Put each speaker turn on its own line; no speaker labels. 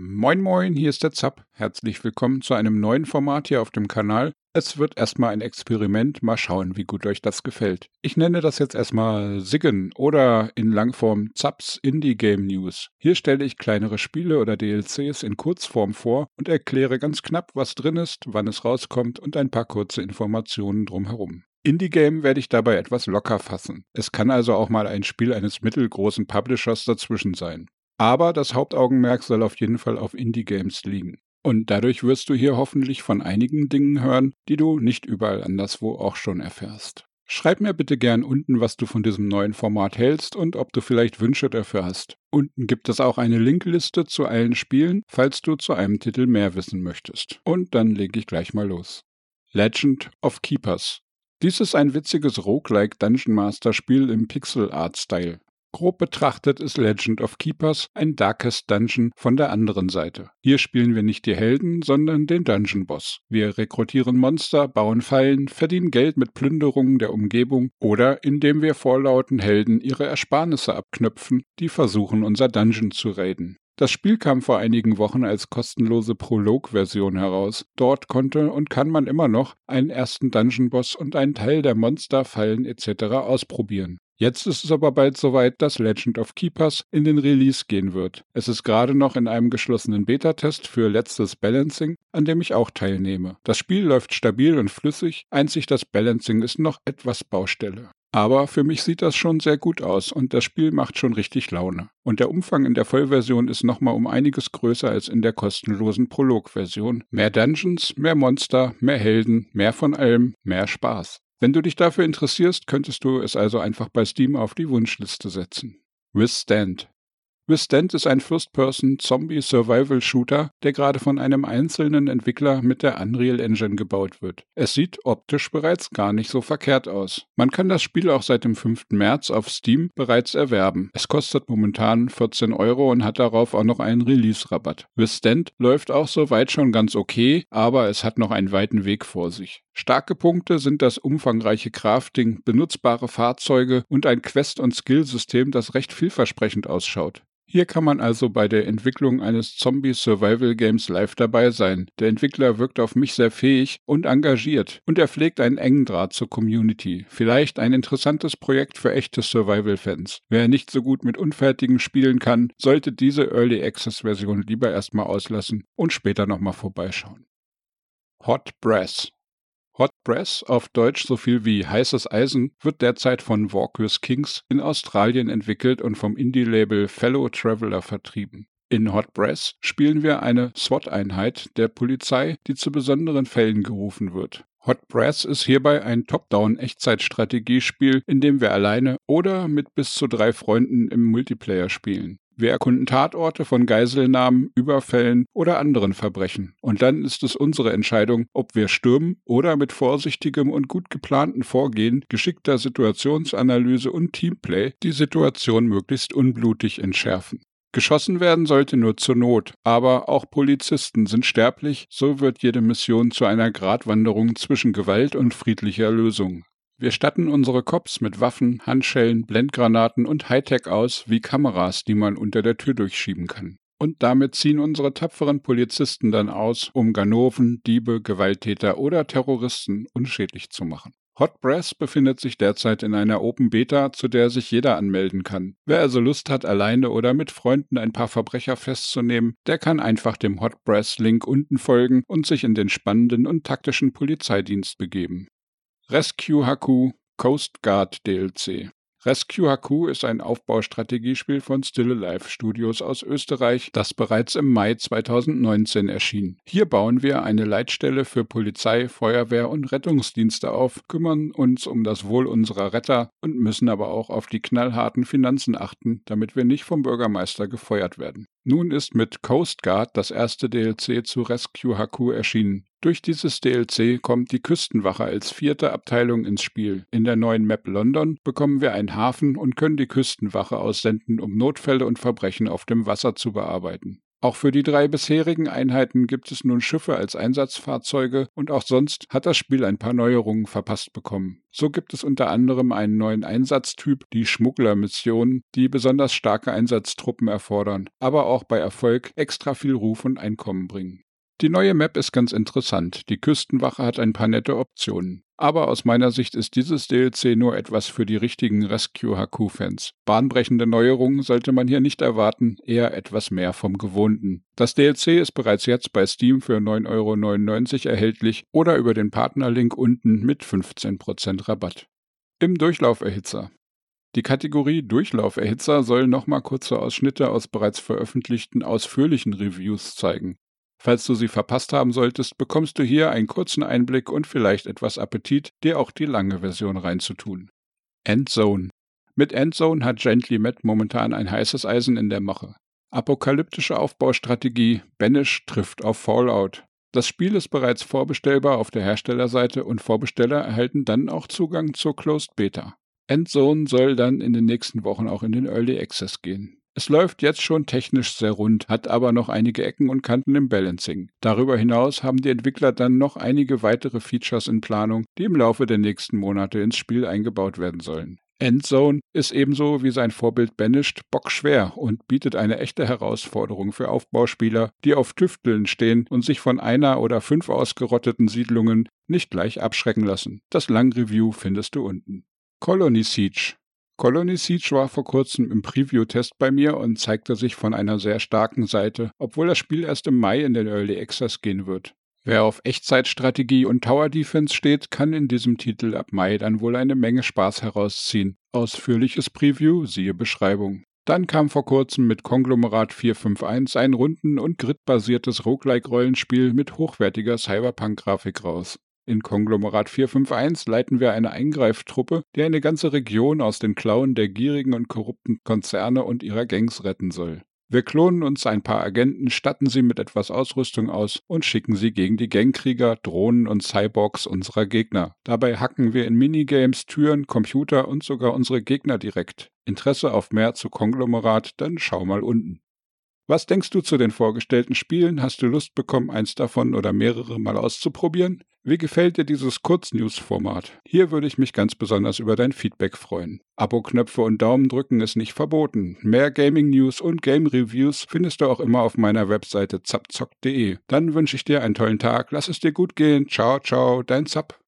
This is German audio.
Moin Moin, hier ist der Zapp. Herzlich willkommen zu einem neuen Format hier auf dem Kanal. Es wird erstmal ein Experiment, mal schauen, wie gut euch das gefällt. Ich nenne das jetzt erstmal Siggen oder in Langform Zaps Indie Game News. Hier stelle ich kleinere Spiele oder DLCs in Kurzform vor und erkläre ganz knapp, was drin ist, wann es rauskommt und ein paar kurze Informationen drumherum. Indie-Game werde ich dabei etwas locker fassen. Es kann also auch mal ein Spiel eines mittelgroßen Publishers dazwischen sein. Aber das Hauptaugenmerk soll auf jeden Fall auf Indie-Games liegen. Und dadurch wirst du hier hoffentlich von einigen Dingen hören, die du nicht überall anderswo auch schon erfährst. Schreib mir bitte gern unten, was du von diesem neuen Format hältst und ob du vielleicht Wünsche dafür hast. Unten gibt es auch eine Linkliste zu allen Spielen, falls du zu einem Titel mehr wissen möchtest. Und dann lege ich gleich mal los. Legend of Keepers. Dies ist ein witziges Roguelike Dungeon Master Spiel im Pixel Art Style. Grob betrachtet ist Legend of Keepers ein Darkest Dungeon von der anderen Seite. Hier spielen wir nicht die Helden, sondern den Dungeon Boss. Wir rekrutieren Monster, bauen Fallen, verdienen Geld mit Plünderungen der Umgebung oder indem wir vorlauten Helden ihre Ersparnisse abknöpfen, die versuchen unser Dungeon zu raiden. Das Spiel kam vor einigen Wochen als kostenlose Prolog-Version heraus. Dort konnte und kann man immer noch einen ersten Dungeon-Boss und einen Teil der Monster, Fallen etc. ausprobieren. Jetzt ist es aber bald soweit, dass Legend of Keepers in den Release gehen wird. Es ist gerade noch in einem geschlossenen Beta-Test für letztes Balancing, an dem ich auch teilnehme. Das Spiel läuft stabil und flüssig, einzig das Balancing ist noch etwas Baustelle. Aber für mich sieht das schon sehr gut aus und das Spiel macht schon richtig Laune. Und der Umfang in der Vollversion ist nochmal um einiges größer als in der kostenlosen Prolog-Version. Mehr Dungeons, mehr Monster, mehr Helden, mehr von allem, mehr Spaß. Wenn du dich dafür interessierst, könntest du es also einfach bei Steam auf die Wunschliste setzen. Withstand Withstand ist ein First-Person-Zombie-Survival-Shooter, der gerade von einem einzelnen Entwickler mit der Unreal Engine gebaut wird. Es sieht optisch bereits gar nicht so verkehrt aus. Man kann das Spiel auch seit dem 5. März auf Steam bereits erwerben. Es kostet momentan 14 Euro und hat darauf auch noch einen Release-Rabatt. Withstand läuft auch soweit schon ganz okay, aber es hat noch einen weiten Weg vor sich. Starke Punkte sind das umfangreiche Crafting, benutzbare Fahrzeuge und ein Quest- und Skillsystem, das recht vielversprechend ausschaut. Hier kann man also bei der Entwicklung eines Zombie-Survival-Games live dabei sein. Der Entwickler wirkt auf mich sehr fähig und engagiert und er pflegt einen engen Draht zur Community. Vielleicht ein interessantes Projekt für echte Survival-Fans. Wer nicht so gut mit unfertigen Spielen kann, sollte diese Early Access-Version lieber erstmal auslassen und später nochmal vorbeischauen. Hot Brass Hot Brass, auf Deutsch so viel wie heißes Eisen, wird derzeit von Walkers Kings in Australien entwickelt und vom Indie-Label Fellow Traveler vertrieben. In Hot Brass spielen wir eine SWAT-Einheit der Polizei, die zu besonderen Fällen gerufen wird. Hot Brass ist hierbei ein Top-Down-Echtzeitstrategiespiel, in dem wir alleine oder mit bis zu drei Freunden im Multiplayer spielen. Wir erkunden Tatorte von Geiselnahmen, Überfällen oder anderen Verbrechen. Und dann ist es unsere Entscheidung, ob wir stürmen oder mit vorsichtigem und gut geplanten Vorgehen, geschickter Situationsanalyse und Teamplay die Situation möglichst unblutig entschärfen. Geschossen werden sollte nur zur Not, aber auch Polizisten sind sterblich, so wird jede Mission zu einer Gratwanderung zwischen Gewalt und friedlicher Lösung. Wir statten unsere Cops mit Waffen, Handschellen, Blendgranaten und Hightech aus, wie Kameras, die man unter der Tür durchschieben kann. Und damit ziehen unsere tapferen Polizisten dann aus, um Ganoven, Diebe, Gewalttäter oder Terroristen unschädlich zu machen. Hot Brass befindet sich derzeit in einer Open Beta, zu der sich jeder anmelden kann. Wer also Lust hat, alleine oder mit Freunden ein paar Verbrecher festzunehmen, der kann einfach dem Hot Brass Link unten folgen und sich in den spannenden und taktischen Polizeidienst begeben. Rescue Haku Coast Guard DLC Rescue HQ ist ein Aufbaustrategiespiel von Still Alive Studios aus Österreich, das bereits im Mai 2019 erschien. Hier bauen wir eine Leitstelle für Polizei, Feuerwehr und Rettungsdienste auf, kümmern uns um das Wohl unserer Retter und müssen aber auch auf die knallharten Finanzen achten, damit wir nicht vom Bürgermeister gefeuert werden. Nun ist mit Coast Guard das erste DLC zu Rescue HQ erschienen. Durch dieses DLC kommt die Küstenwache als vierte Abteilung ins Spiel. In der neuen Map London bekommen wir einen Hafen und können die Küstenwache aussenden, um Notfälle und Verbrechen auf dem Wasser zu bearbeiten. Auch für die drei bisherigen Einheiten gibt es nun Schiffe als Einsatzfahrzeuge und auch sonst hat das Spiel ein paar Neuerungen verpasst bekommen. So gibt es unter anderem einen neuen Einsatztyp, die Schmugglermissionen, die besonders starke Einsatztruppen erfordern, aber auch bei Erfolg extra viel Ruf und Einkommen bringen. Die neue Map ist ganz interessant. Die Küstenwache hat ein paar nette Optionen. Aber aus meiner Sicht ist dieses DLC nur etwas für die richtigen Rescue-HQ-Fans. Bahnbrechende Neuerungen sollte man hier nicht erwarten, eher etwas mehr vom Gewohnten. Das DLC ist bereits jetzt bei Steam für 9,99 Euro erhältlich oder über den Partnerlink unten mit 15% Rabatt. Im Durchlauferhitzer. Die Kategorie Durchlauferhitzer soll nochmal kurze Ausschnitte aus bereits veröffentlichten ausführlichen Reviews zeigen. Falls du sie verpasst haben solltest, bekommst du hier einen kurzen Einblick und vielleicht etwas Appetit, dir auch die lange Version reinzutun. Endzone. Mit Endzone hat Gently Matt momentan ein heißes Eisen in der Mache. Apokalyptische Aufbaustrategie, Banish trifft auf Fallout. Das Spiel ist bereits vorbestellbar auf der Herstellerseite und Vorbesteller erhalten dann auch Zugang zur Closed Beta. Endzone soll dann in den nächsten Wochen auch in den Early Access gehen. Es läuft jetzt schon technisch sehr rund, hat aber noch einige Ecken und Kanten im Balancing. Darüber hinaus haben die Entwickler dann noch einige weitere Features in Planung, die im Laufe der nächsten Monate ins Spiel eingebaut werden sollen. Endzone ist ebenso wie sein Vorbild Banished bockschwer und bietet eine echte Herausforderung für Aufbauspieler, die auf Tüfteln stehen und sich von einer oder fünf ausgerotteten Siedlungen nicht gleich abschrecken lassen. Das Langreview findest du unten. Colony Siege Colony Siege war vor kurzem im Preview-Test bei mir und zeigte sich von einer sehr starken Seite, obwohl das Spiel erst im Mai in den Early Access gehen wird. Wer auf Echtzeitstrategie und Tower Defense steht, kann in diesem Titel ab Mai dann wohl eine Menge Spaß herausziehen. Ausführliches Preview, siehe Beschreibung. Dann kam vor kurzem mit Konglomerat 451 ein runden- und gridbasiertes Roguelike-Rollenspiel mit hochwertiger Cyberpunk-Grafik raus. In Konglomerat 451 leiten wir eine Eingreiftruppe, die eine ganze Region aus den Klauen der gierigen und korrupten Konzerne und ihrer Gangs retten soll. Wir klonen uns ein paar Agenten, statten sie mit etwas Ausrüstung aus und schicken sie gegen die Gangkrieger, Drohnen und Cyborgs unserer Gegner. Dabei hacken wir in Minigames Türen, Computer und sogar unsere Gegner direkt. Interesse auf mehr zu Konglomerat? Dann schau mal unten. Was denkst du zu den vorgestellten Spielen? Hast du Lust bekommen, eins davon oder mehrere mal auszuprobieren? Wie gefällt dir dieses Kurznews-Format? Hier würde ich mich ganz besonders über dein Feedback freuen. Abo-Knöpfe und Daumen drücken ist nicht verboten. Mehr Gaming-News und Game-Reviews findest du auch immer auf meiner Webseite zapzock.de. Dann wünsche ich dir einen tollen Tag, lass es dir gut gehen. Ciao, ciao, dein Zap.